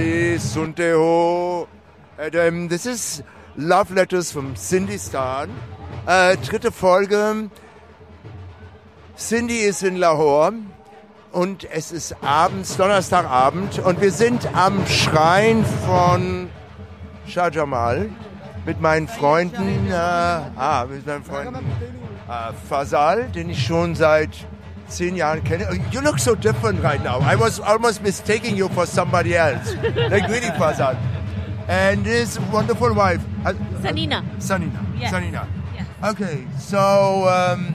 Namaste, Sunte Ho. And, um, this is Love Letters from Cindy Stan. Äh, dritte Folge. Cindy ist in Lahore und es ist abends, Donnerstagabend und wir sind am Schrein von Shah Jamal mit meinen Freunden, äh, ah, mit meinen Freunden äh, Fasal, den ich schon seit zehn Jahren kenne. You look so different right now. I was almost mistaking you for somebody else. like really Fasal. And his wonderful wife. Uh, Sanina. Sanina. Yeah. Sanina. Yeah. Okay, so um,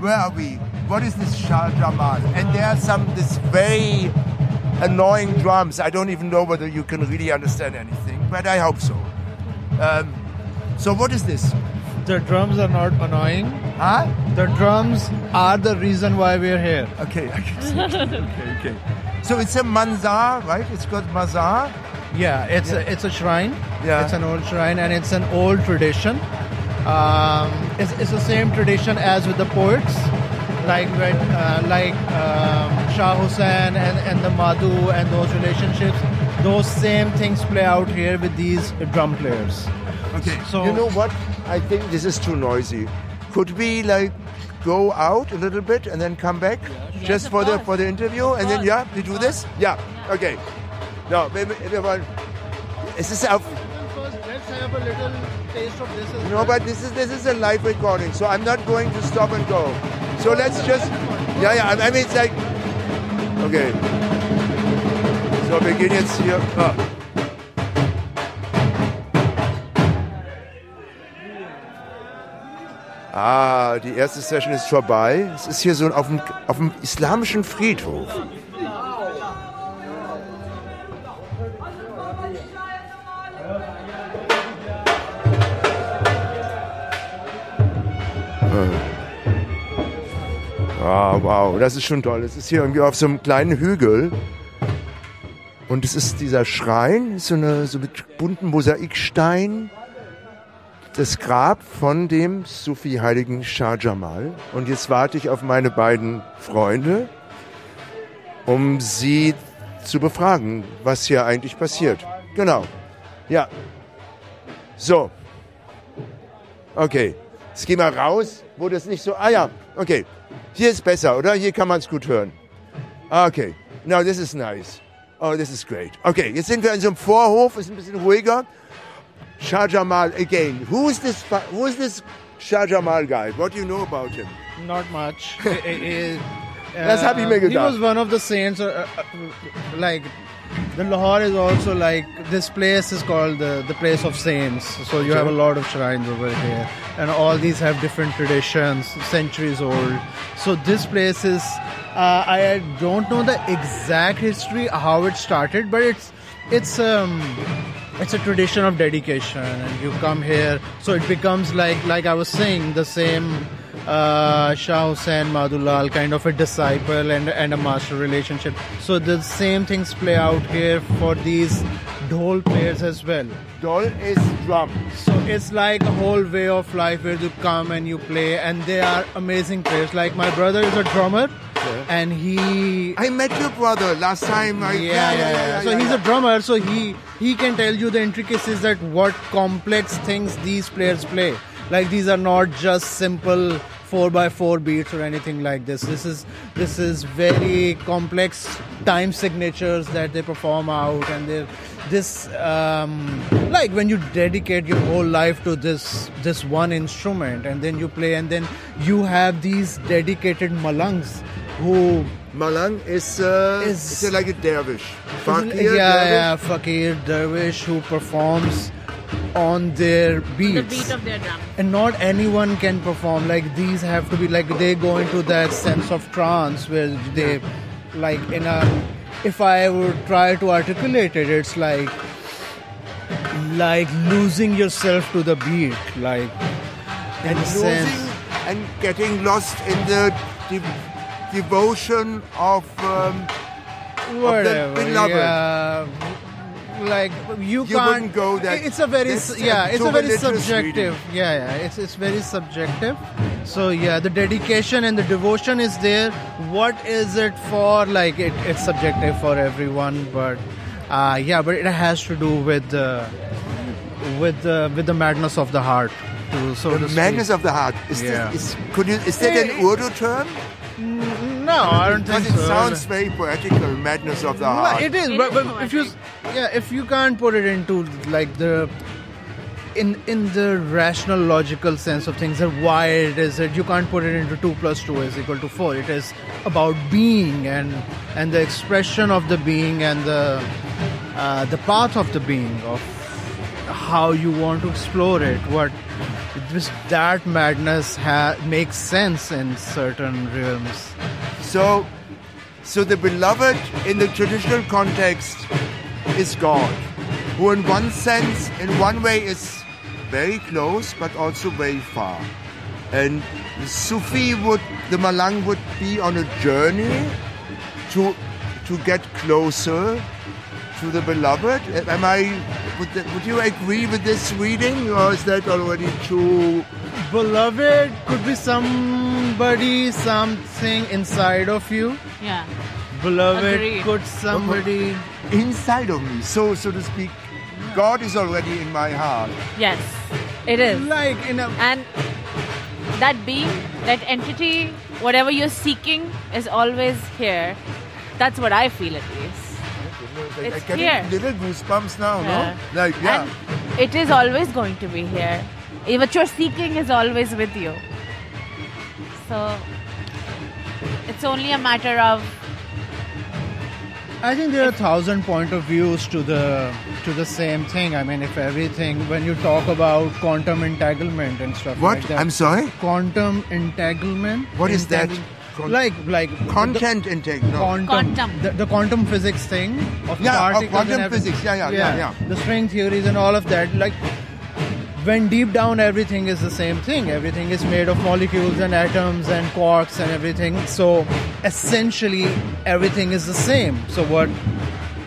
where are we? What is this Shah Jamal? And there are some this very annoying drums. I don't even know whether you can really understand anything, but I hope so. Um, so what is this? The drums are not annoying. Huh? The drums are the reason why we're here. Okay, I can see. okay, okay. So it's a manzar, right? It's called mazar. Yeah, it's Yeah. A, it's a shrine. Yeah. It's an old shrine and it's an old tradition. Um, it's, it's the same tradition as with the poets, like when uh, like um, Shah Hussain and, and the Madhu and those relationships. Those same things play out here with these drum players. Okay. So- you know what? I think this is too noisy. Could we like go out a little bit and then come back just of for the for the interview and then yeah, we do this? Yeah. Okay. No, wir, wir wollen. Es ist let's have a little taste of this. As No, but this is this is a live recording, so I'm not going to stop and go. So let's just. yeah, ja. I mean, it's like. Okay. So, wir gehen jetzt hier. Ah. Ah, die erste Session ist vorbei. Es ist hier so auf dem, auf dem islamischen Friedhof. Ah, wow, das ist schon toll. Es ist hier irgendwie auf so einem kleinen Hügel. Und es ist dieser Schrein, so, eine, so mit bunten Mosaikstein. Das Grab von dem Sufi-Heiligen Shah Jamal. Und jetzt warte ich auf meine beiden Freunde, um sie zu befragen, was hier eigentlich passiert. Genau. Ja. So. Okay. Jetzt geh mal raus, wo das nicht so. Ah ja, okay. Hier ist besser, oder? Hier kann man es gut hören. Okay. No, this is nice. Oh, this is great. Okay, jetzt sind wir in so einem Vorhof, ist ein bisschen ruhiger. Shah Jamal again. Who is this? Who is this Shah Jamal guy? What do you know about him? Not much. Eh, Das hab ich mir uh, He was one of the saints. Uh, uh, like the Lahore is also like this place is called the the place of saints. So you have a lot of shrines over here, and all these have different traditions, centuries old. So this place is. Uh, I don't know the exact history how it started, but it's it's um it's a tradition of dedication and you come here so it becomes like like i was saying the same uh, Shah Hussain Madhulal kind of a disciple and, and a master relationship so the same things play out here for these dhol players as well Dhol is drum. so it's like a whole way of life where you come and you play and they are amazing players like my brother is a drummer and he I met your brother last time. I, yeah, yeah, yeah. So he's a drummer, so he he can tell you the intricacies that what complex things these players play. Like these are not just simple four by four beats or anything like this. This is this is very complex time signatures that they perform out, and they this um, like when you dedicate your whole life to this this one instrument, and then you play, and then you have these dedicated malangs who Malang is, uh, Is- is like a dervish. yeah, Fakir, yeah, dervish. Fakir Dervish who performs on their beats. The beat of their drum. and not anyone can perform like these have to be like they go into that sense of trance where they like in a if i would try to articulate it it's like like losing yourself to the beat like in and a sense losing and getting lost in the de- devotion of um, whatever beloved. yeah like you, You can't go that- it's a very yeah it's a very subjective yeah yeah it's it's very subjective so yeah the dedication and the devotion is there what is it for like it, it's subjective for everyone but Uh, yeah, but it has to do with the with the with the madness of the heart. To, so The madness of the heart. Is, Yeah. that, is, could you, is that an Urdu term? No, I don't think Because it so. sounds very poetical, madness of the Well, heart. it is, It but, is but if you, yeah, if you can't put it into like the, in in the rational logical sense of things, that why it is that you can't put it into two plus two is equal to four. It is about being and and the expression of the being and the uh, the path of the being of how you want to explore it. What this that madness ha- makes sense in certain realms. So, so the beloved in the traditional context is God, who in one sense, in one way, is very close, but also very far. And the Sufi would, the Malang would be on a journey to to get closer to the beloved. Am I? Would, the, would you agree with this reading, or is that already too? Beloved could be somebody, something inside of you. Yeah. Beloved Agreed. could somebody. Um, inside of me, so so to speak. God is already in my heart. Yes, it is. Like in a. And that being, that entity, whatever you're seeking, is always here. That's what I feel at least. Like, It's I get here. little goosebumps now, Yeah. no? Like yeah. And it is always going to be here. What you're seeking is always with you. So it's only a matter of I think there are a thousand point of views to the to the same thing. I mean, if everything when you talk about quantum entanglement and stuff what? like that. I'm sorry. Quantum entanglement. What is that? Entangle- Con- like like Content intake. the No. quantum Quantum. The, the quantum physics thing of Yeah, of particles quantum and everything. physics. Yeah, yeah, yeah, yeah. The string theories and all of that. Like when deep down everything is the same thing. Everything is made of molecules and atoms and quarks and everything. So essentially everything is the same. So what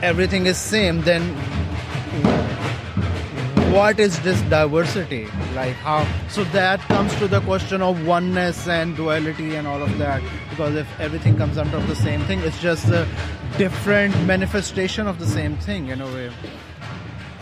everything is same, then what is this diversity? Like how so that comes to the question of oneness and duality and all of that. Because if everything comes out of the same thing, it's just a different manifestation of the same thing in a way.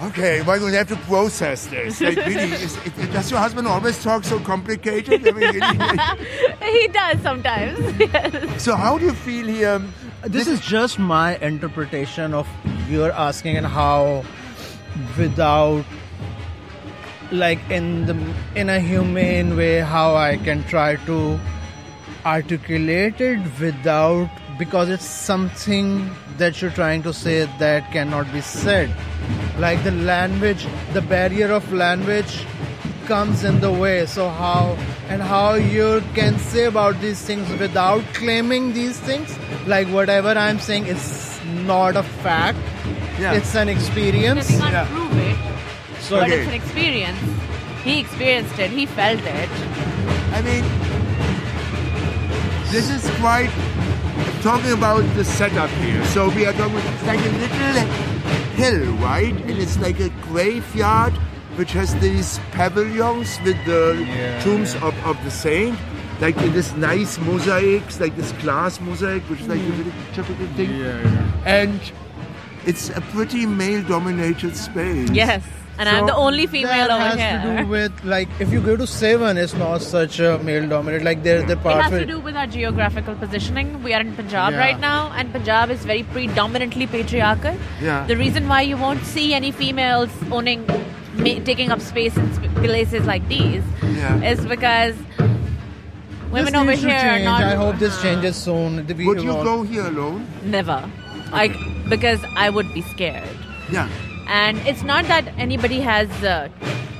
Okay, well, we have to process this. Like, really, is, it, does your husband always talk so complicated? I mean, really, he does sometimes. Yes. so, how do you feel here? This is just my interpretation of you're asking and how without like in the in a humane way how I can try to articulate it without because it's something that you're trying to say that cannot be said. Like the language the barrier of language comes in the way. So how and how you can say about these things without claiming these things like whatever i'm saying is not a fact. Yeah. it's an experience. Yeah. Prove it, so but Okay. it's an experience. He experienced it. He felt it. I mean, this is quite talking about the setup here. So we are talking. It's like a little hill, right? And it's like a graveyard which has these pavilions with the Yeah, tombs yeah. of, of the saint. Like in this nice mosaics, like this glass mosaic, which is like a very typical thing. Yeah. And it's a pretty male-dominated space. Yes. And I'm the only female over here. that over has to do with like if you go to seven it's not such a male dominated like they're the It has to do with our geographical positioning. We are in Punjab Yeah. right now, and Punjab is very predominantly patriarchal. Yeah. The reason why you won't see any females owning, ma- taking up space in sp- places like these Yeah. is because women This over here are change. not. I hope this Uh, changes soon. Would you go here alone? Never. I because I would be scared. Yeah. And it's not that anybody has uh,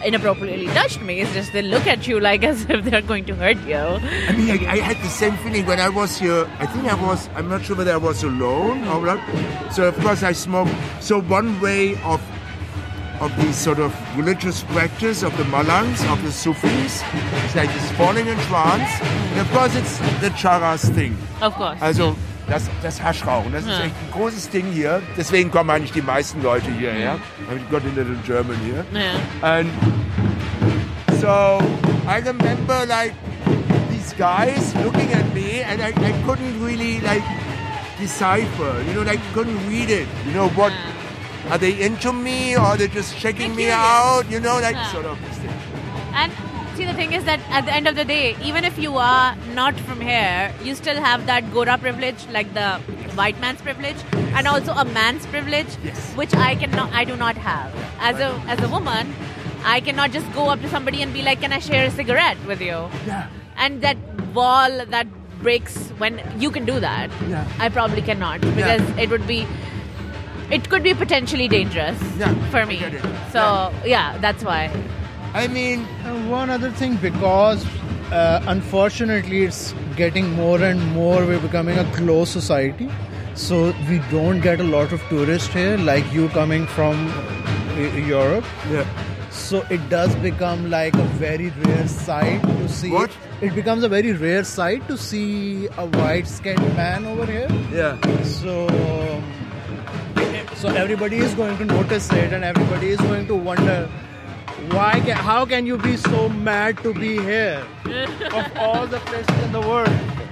inappropriately touched me. It's just they look at you like as if they're going to hurt you. I mean, I, I had the same feeling when I was here. I think I was, I'm not sure whether I was alone or not. So, of course, I smoked. So, one way of of the sort of religious practice of the Malangs, of the Sufis, is like this falling in trance. And of course, it's the Charas thing. Of course. Also, das, das Haschrauchen, das ist Ja. echt ein großes Ding hier. Deswegen kommen eigentlich die meisten Leute hierher. I've got a little German here. And so I remember like these guys looking at me and I, I couldn't really like decipher, you know, like couldn't read it, you know, what are they into me or are they just checking me out? You know, like sort of. And see, the thing is that at the end of the day, even if you are not from here, you still have that Gora privilege, like the white man's privilege, and also a man's privilege, Yes. which I cannot, I do not have. As a as a woman, I cannot just go up to somebody and be like, "Can I share a cigarette with you?" Yeah. And that wall that breaks when you can do that. Yeah. I probably cannot because it would be. It could be potentially dangerous Yeah, for me. So yeah, that's why. I mean, one other thing, because uh, unfortunately it's getting more and more, we're becoming a closed society. So we don't get a lot of tourists here, like you coming from uh, Europe. yeah. So it does become like a very rare sight to see. What? It becomes a very rare sight to see a white-skinned man over here. Yeah. So, so everybody is going to notice it, and everybody is going to wonder why? Can, how can you be so mad to be here of all the places in the world?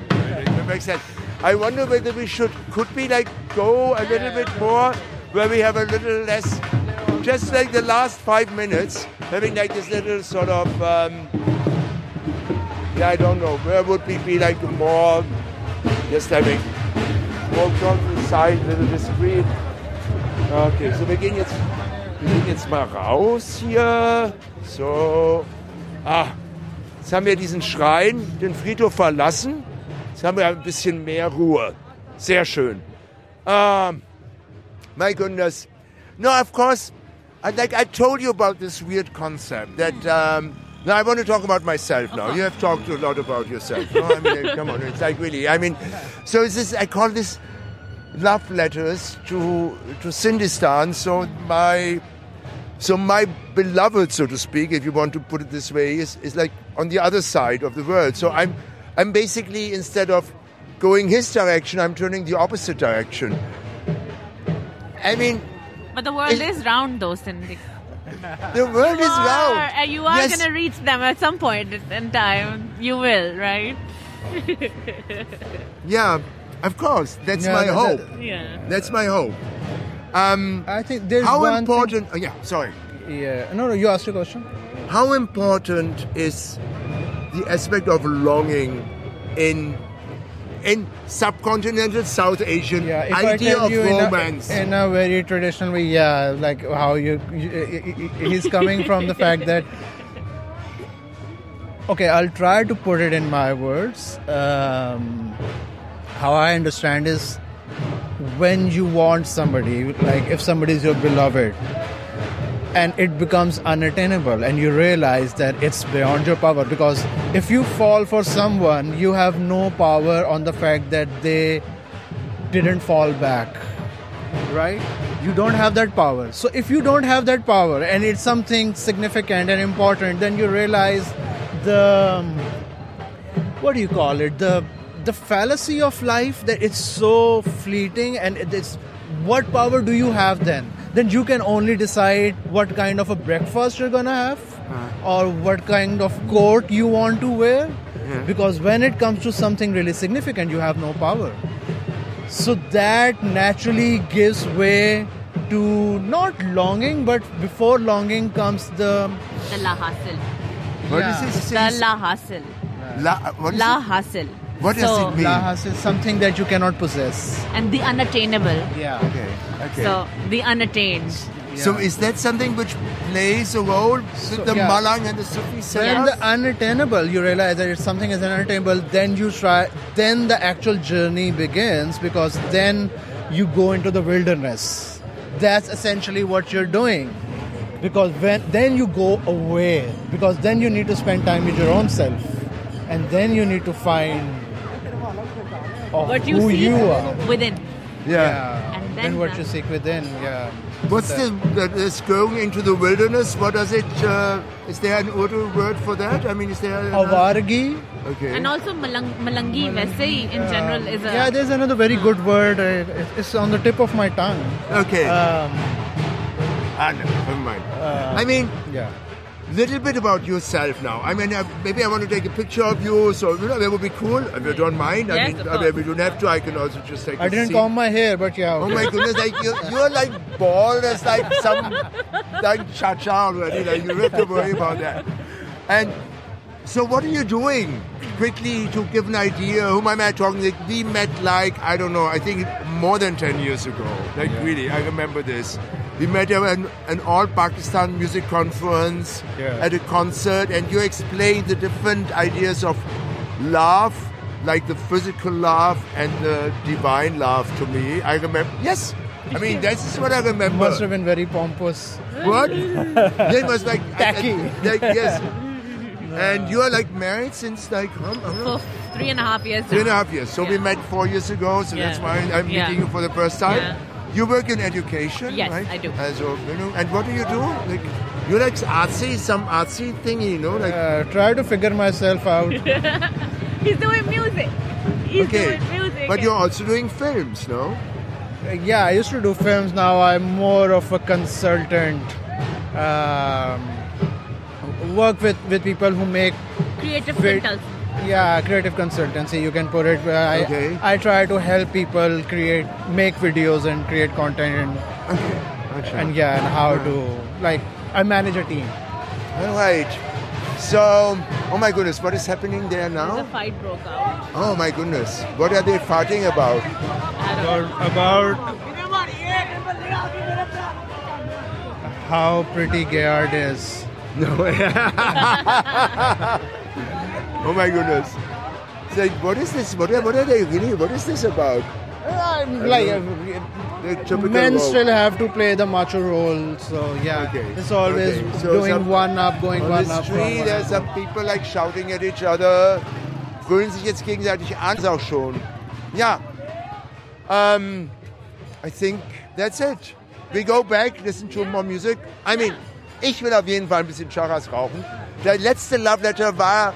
That makes sense. I wonder whether we should, could we like go a little bit more where we have a little less, just like the last five minutes, having like this little sort of, um, yeah, I don't know, where would we be like more, just having more on the side, little discreet. Okay, so gehen jetzt, gehen jetzt mal raus hier. So, ah, Jetzt haben wir diesen Schrein, den Friedhof verlassen. Jetzt haben wir ein bisschen mehr Ruhe. Sehr schön. Um, my goodness. No, of course, I, like I told you about this weird concept that. Um, now I want to talk about myself now. You have talked a lot about yourself. No, I mean, come on, it's like really. I mean, so it's this. I call this love letters to to Sindistan. So my so my beloved, so to speak, if you want to put it this way, is, is like on the other side of the world. So I'm I'm basically instead of going his direction, I'm turning the opposite direction. I mean, But the world Is- is round, though, Cindy. the world is You round. and uh, you are Yes. gonna reach them at some point in time. You will, right? Yeah, of course. That's Yeah, my that- hope. Yeah. That's my hope. Um, I think there's how one important? oh, yeah, sorry. Yeah. No, no. You asked a question. How important is the aspect of longing in in subcontinental South Asian Yeah. Idea of romance? in a, in a very traditional way, yeah, like how you, you he's coming from the fact that. Okay, I'll try to put it in my words. Um, how I understand is when you want somebody, like if somebody is your beloved, and it becomes unattainable, and you realize that it's beyond your power. Because if you fall for someone, you have no power on the fact that they didn't fall back, right? You don't have that power. So if you don't have that power, and it's something significant and important, then you realize the what do you call it the the fallacy of life that it's so fleeting and it's what power do you have then then you can only decide what kind of a breakfast you're gonna have uh-huh. or what kind of coat you want to wear uh-huh. because when it comes to something really significant you have no power so that naturally gives way to not longing but before longing comes the The la hasil. what yeah. is The la hasil. La, what is La hasil. What does so, it mean? lahas is something that you cannot possess And the unattainable. yeah Okay, okay. So the unattained. So is that something which plays a role with So, the yeah. Malang and the Sufi when the unattainable you realize that it's something is unattainable then you try then the actual journey begins because then you go into the wilderness that's essentially what you're doing because when then you go away because then you need to spend time with your own self and then you need to find of what you who see you are within. Yeah. And then and what you seek within. Yeah. What's the this going into the wilderness? What does it? Uh, is there an Urdu word for that? I mean, is there avargi? Okay. And also malang, malangi, malangi in uh, general is a yeah. There's another very good word. It's on the tip of my tongue. Okay. Um, And. Never mind. Uh, I mean, yeah little bit about yourself now. I mean, uh, maybe I want to take a picture of you, so you know that would be cool. If you don't mind, I Yes, mean, of uh, course. we don't have to. I can also just take. I a didn't seat. comb my hair, but yeah. Oh my goodness! Like you're, you're like bald as like some like cha cha already. Like you don't have to worry about that. And so, what are you doing? Quickly to give an idea. Whom am I talking? Like we met like I don't know. I think more than ten years ago. Like really, I remember this. We met at an, an all Pakistan music conference Yeah. at a concert, and you explained the different ideas of love, like the physical love and the divine love to me. I remember. Yes, I mean this is what I remember. Must have been very pompous. What? yeah, it was like Tacky. like, yes. And you are like married since like how, how long? Three and a half years. Three and a half years. So we met four years ago. So that's why I'm Yeah. meeting you for the first time. Yeah. You work in education, Yes, right? I do. Also, you know, and what do you do? Like, you like artsy, some artsy thing, you know, like. Uh, try to figure myself out. He's doing music. He's okay, doing music. but you're also doing films, no? yeah, I used to do films. Now I'm more of a consultant. Um, work with, with people who make creative Wait. Filters. yeah creative consultancy. You can put it. I Okay. I try to help people create make videos and create content and, Okay. And yeah and how to like I manage a team. All right. So, oh my goodness, what is happening there now The now? fight broke out. Oh my goodness, what are they fighting about? I. About how pretty Gayard is. No. oh my goodness. It's like, what is this? What are, what are they really? What is this about? I'm like uh, men role. still have to play the macho role, so yeah, Okay. it's always Okay. So doing some- one up, going On one the up. street, one there's up. some people like shouting at each other. Brüllen sich jetzt gegenseitig an, ist auch schon. Ja. Um, I think that's it. We go back, listen to more music. I mean, ich will auf jeden Fall ein bisschen Charas rauchen. Der letzte Love Letter war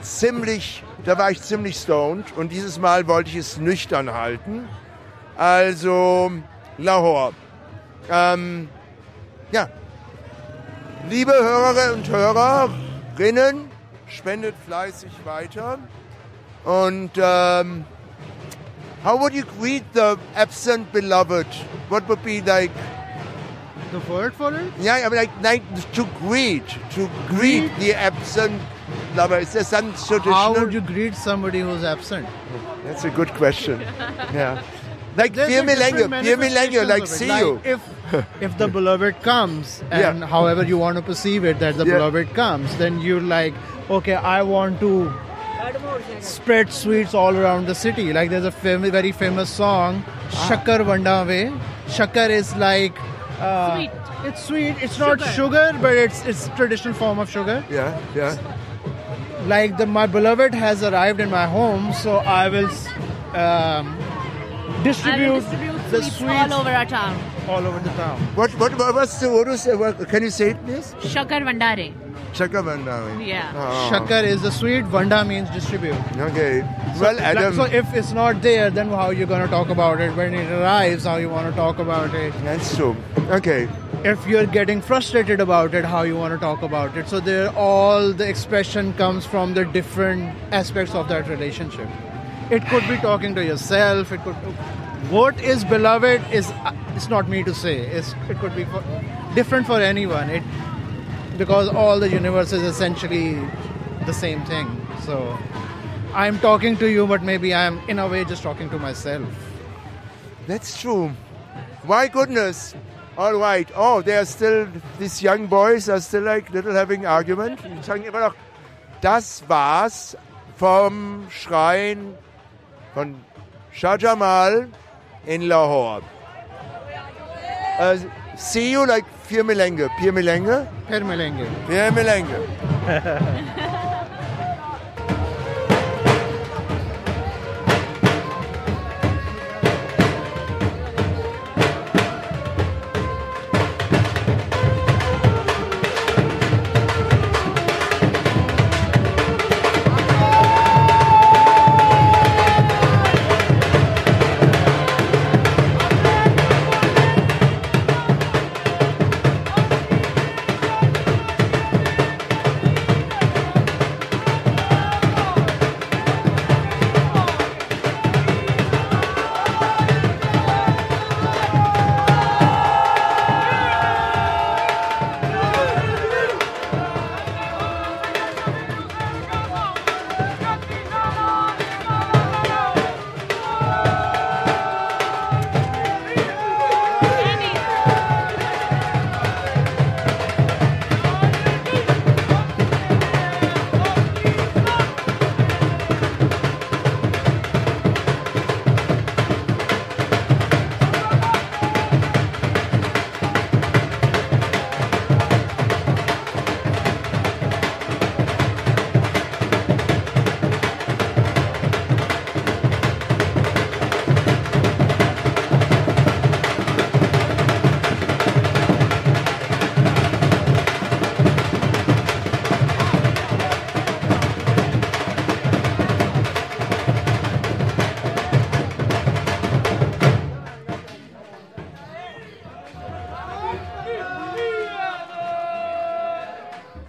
ziemlich, da war ich ziemlich stoned und dieses Mal wollte ich es nüchtern halten. Also, Lahore. Ähm, ja, Liebe Hörer und Hörerinnen, spendet fleißig weiter. Und ähm, how would you greet the absent beloved? What would be like, The word for it? yeah, I mean, like, like to greet, to greet the absent lover? Is there some traditional? How would you greet somebody who's absent? That's a good question. yeah. Like, There's vier a mir different länger, vier mir länger, like, see Like, you. If if the beloved comes, Yeah. and however you want to perceive it, that the Yeah. beloved comes, then you're like, okay, I want to spread sweets all around the city. Like there's a fam- very famous song, Ah. Shakar Vandave. Shakar is like uh, Sweet. It's sweet. It's not Sugar. sugar, but it's it's traditional form of sugar. Yeah, yeah. Like the my beloved has arrived in my home, so I will um, I distribute, will distribute the sweets, sweets all over our town. all over the town. What, what, what, what's the, what is it? What, can you say it, please? Shakar Vandare. Chakravandami. Yeah. Oh. Shakar is the sweet, Vanda means distribute. Okay. Well, Adam. so if it's not there, then how are you gonna talk about it? When it arrives, how you want to talk about it? That's true. Okay. If you're getting frustrated about it, how you want to talk about it? So there, all the expression comes from the different aspects of that relationship. It could be talking to yourself. It could. What is beloved is it's not me to say. It's, it could be for, different for anyone. It because all the universe is essentially the same thing. So I'm talking to you, but maybe I'm in a way just talking to myself. That's true. My goodness. all right, oh, they are still, these young boys are still like little having argument. Und sagen immer noch, das war's vom Schrein von Shah Jamal in Lahore. Uh, see you like Pierre Melengue. Pierre Melengue? Pierre Melengue. Pierre Melengue.